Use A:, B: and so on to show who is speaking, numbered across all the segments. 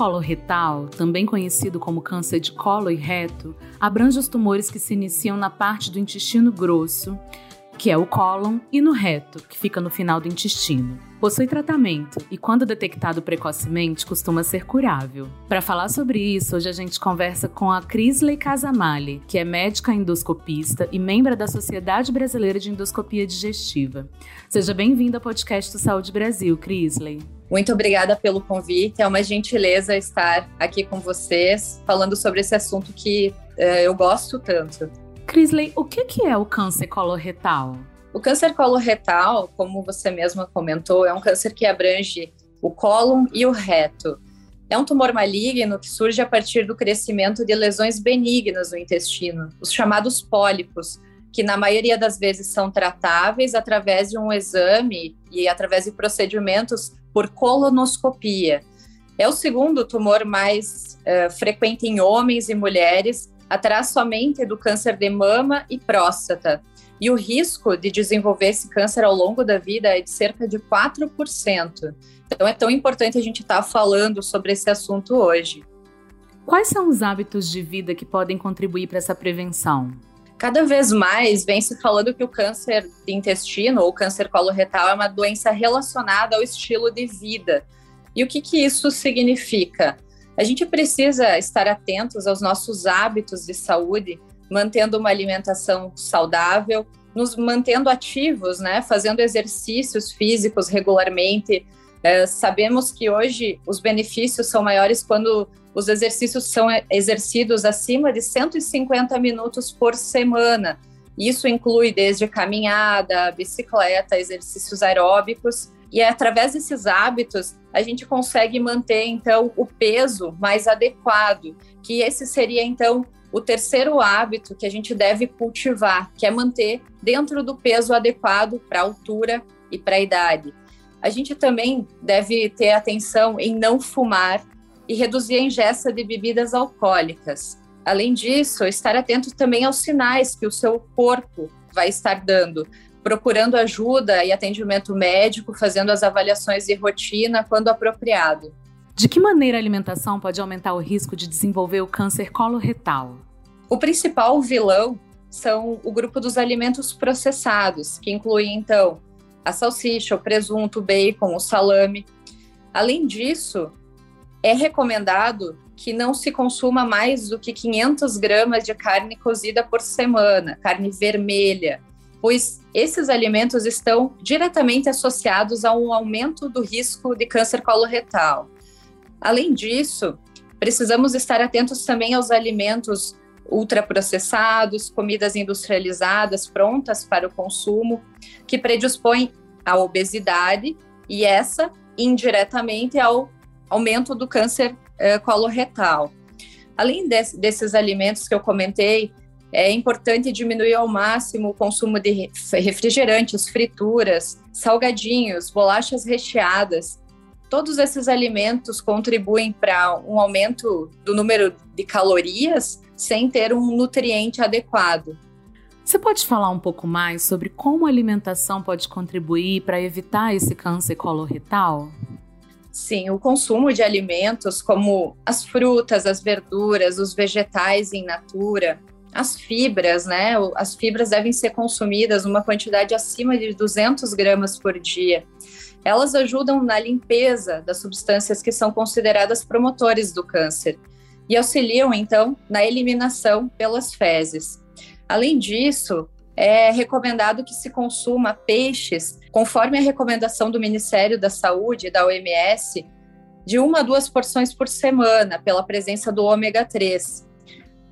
A: Coloretal, também conhecido como câncer de colo e reto, abrange os tumores que se iniciam na parte do intestino grosso, que é o cólon, e no reto, que fica no final do intestino. Possui tratamento e, quando detectado precocemente, costuma ser curável. Para falar sobre isso, hoje a gente conversa com a Crisley Casamali, que é médica endoscopista e membro da Sociedade Brasileira de Endoscopia Digestiva. Seja bem-vinda ao podcast do Saúde Brasil, Crisley.
B: Muito obrigada pelo convite. É uma gentileza estar aqui com vocês, falando sobre esse assunto que uh, eu gosto tanto.
A: Crisley, o que é o câncer coloretal?
B: O câncer coloretal, como você mesma comentou, é um câncer que abrange o cólon e o reto. É um tumor maligno que surge a partir do crescimento de lesões benignas no intestino, os chamados pólipos, que na maioria das vezes são tratáveis através de um exame e através de procedimentos por colonoscopia. É o segundo tumor mais uh, frequente em homens e mulheres, atrás somente do câncer de mama e próstata. E o risco de desenvolver esse câncer ao longo da vida é de cerca de 4%. Então é tão importante a gente estar tá falando sobre esse assunto hoje.
A: Quais são os hábitos de vida que podem contribuir para essa prevenção?
B: Cada vez mais vem se falando que o câncer de intestino ou câncer coloretal é uma doença relacionada ao estilo de vida. E o que, que isso significa? A gente precisa estar atentos aos nossos hábitos de saúde, mantendo uma alimentação saudável, nos mantendo ativos, né? Fazendo exercícios físicos regularmente. É, sabemos que hoje os benefícios são maiores quando os exercícios são exercidos acima de 150 minutos por semana. Isso inclui desde caminhada, bicicleta, exercícios aeróbicos. E é através desses hábitos a gente consegue manter então o peso mais adequado, que esse seria então o terceiro hábito que a gente deve cultivar, que é manter dentro do peso adequado para a altura e para a idade. A gente também deve ter atenção em não fumar e reduzir a ingesta de bebidas alcoólicas. Além disso, estar atento também aos sinais que o seu corpo vai estar dando, procurando ajuda e atendimento médico, fazendo as avaliações de rotina quando apropriado.
A: De que maneira a alimentação pode aumentar o risco de desenvolver o câncer coloretal?
B: O principal vilão são o grupo dos alimentos processados, que incluem então a salsicha, o presunto, o bacon, o salame. Além disso, é recomendado que não se consuma mais do que 500 gramas de carne cozida por semana, carne vermelha, pois esses alimentos estão diretamente associados a um aumento do risco de câncer coloretal. Além disso, precisamos estar atentos também aos alimentos ultraprocessados, comidas industrializadas prontas para o consumo, que predispõem à obesidade e essa indiretamente ao aumento do câncer é, coloretal. Além desse, desses alimentos que eu comentei, é importante diminuir ao máximo o consumo de refrigerantes, frituras, salgadinhos, bolachas recheadas. Todos esses alimentos contribuem para um aumento do número de calorias sem ter um nutriente adequado.
A: Você pode falar um pouco mais sobre como a alimentação pode contribuir para evitar esse câncer coloretal?
B: Sim, o consumo de alimentos como as frutas, as verduras, os vegetais em natura, as fibras, né? As fibras devem ser consumidas uma quantidade acima de 200 gramas por dia. Elas ajudam na limpeza das substâncias que são consideradas promotores do câncer e auxiliam, então, na eliminação pelas fezes. Além disso, é recomendado que se consuma peixes, conforme a recomendação do Ministério da Saúde da OMS, de uma a duas porções por semana, pela presença do ômega 3.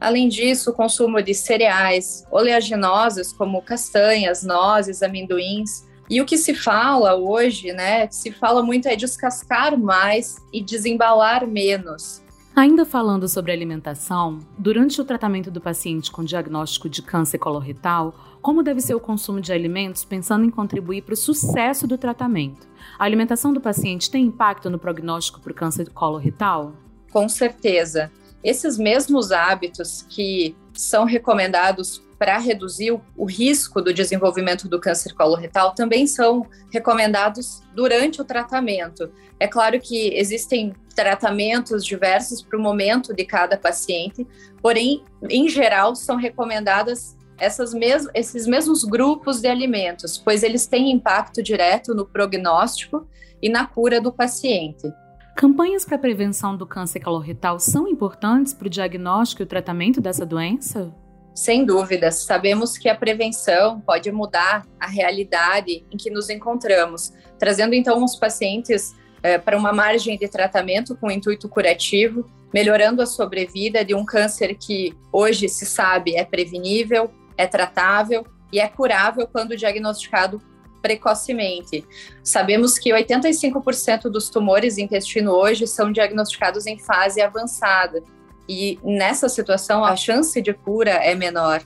B: Além disso, o consumo de cereais oleaginosos, como castanhas, nozes, amendoins. E o que se fala hoje, né? Se fala muito é descascar mais e desembalar menos.
A: Ainda falando sobre alimentação, durante o tratamento do paciente com diagnóstico de câncer coloretal, como deve ser o consumo de alimentos pensando em contribuir para o sucesso do tratamento? A alimentação do paciente tem impacto no prognóstico para o câncer coloretal?
B: Com certeza. Esses mesmos hábitos que são recomendados para reduzir o, risco do desenvolvimento do câncer coloretal também são recomendados durante o tratamento. É claro que existem tratamentos diversos para o momento de cada paciente, porém, em geral, são recomendadas essas mes esses mesmos grupos de alimentos, pois eles têm impacto direto no prognóstico e na cura do paciente.
A: Campanhas para prevenção do câncer coloretal são importantes para o diagnóstico e o tratamento dessa doença?
B: Sem dúvidas, sabemos que a prevenção pode mudar a realidade em que nos encontramos, trazendo então os pacientes é, para uma margem de tratamento com intuito curativo, melhorando a sobrevida de um câncer que hoje se sabe é prevenível, é tratável e é curável quando diagnosticado precocemente. Sabemos que 85% dos tumores intestino hoje são diagnosticados em fase avançada e nessa situação, a chance de cura é menor.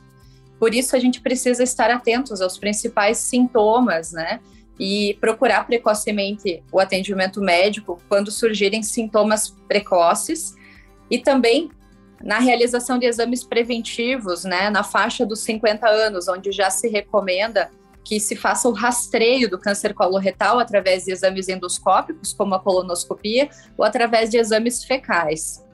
B: Por isso, a gente precisa estar atentos aos principais sintomas, né? E procurar precocemente o atendimento médico quando surgirem sintomas precoces e também na realização de exames preventivos, né, na faixa dos 50 anos, onde já se recomenda que se faça o rastreio do câncer coloretal através de exames endoscópicos, como a colonoscopia, ou através de exames fecais.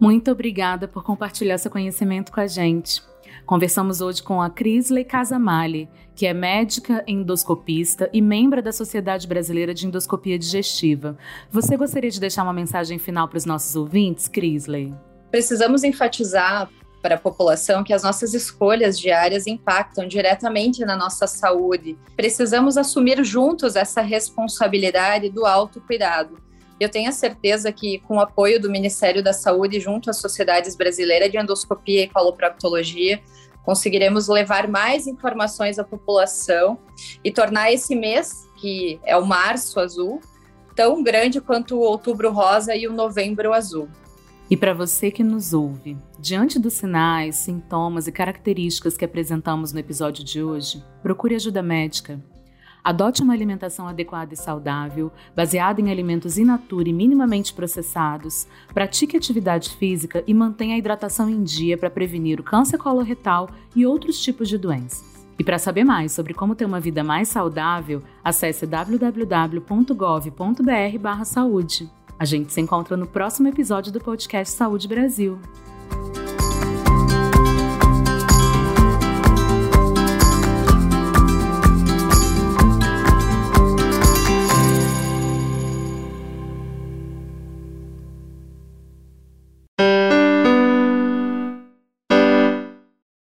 A: Muito obrigada por compartilhar seu conhecimento com a gente. Conversamos hoje com a Crisley Casamali, que é médica endoscopista e membro da Sociedade Brasileira de Endoscopia Digestiva. Você gostaria de deixar uma mensagem final para os nossos ouvintes, Crisley?
B: Precisamos enfatizar para a população que as nossas escolhas diárias impactam diretamente na nossa saúde. Precisamos assumir juntos essa responsabilidade do autocuidado eu tenho a certeza que, com o apoio do Ministério da Saúde, junto às sociedades brasileiras de endoscopia e coloproctologia, conseguiremos levar mais informações à população e tornar esse mês, que é o março azul, tão grande quanto o outubro rosa e o novembro azul.
A: E para você que nos ouve, diante dos sinais, sintomas e características que apresentamos no episódio de hoje, procure ajuda médica. Adote uma alimentação adequada e saudável, baseada em alimentos in natura e minimamente processados. Pratique atividade física e mantenha a hidratação em dia para prevenir o câncer coloretal e outros tipos de doenças. E para saber mais sobre como ter uma vida mais saudável, acesse www.gov.br/saúde. A gente se encontra no próximo episódio do podcast Saúde Brasil.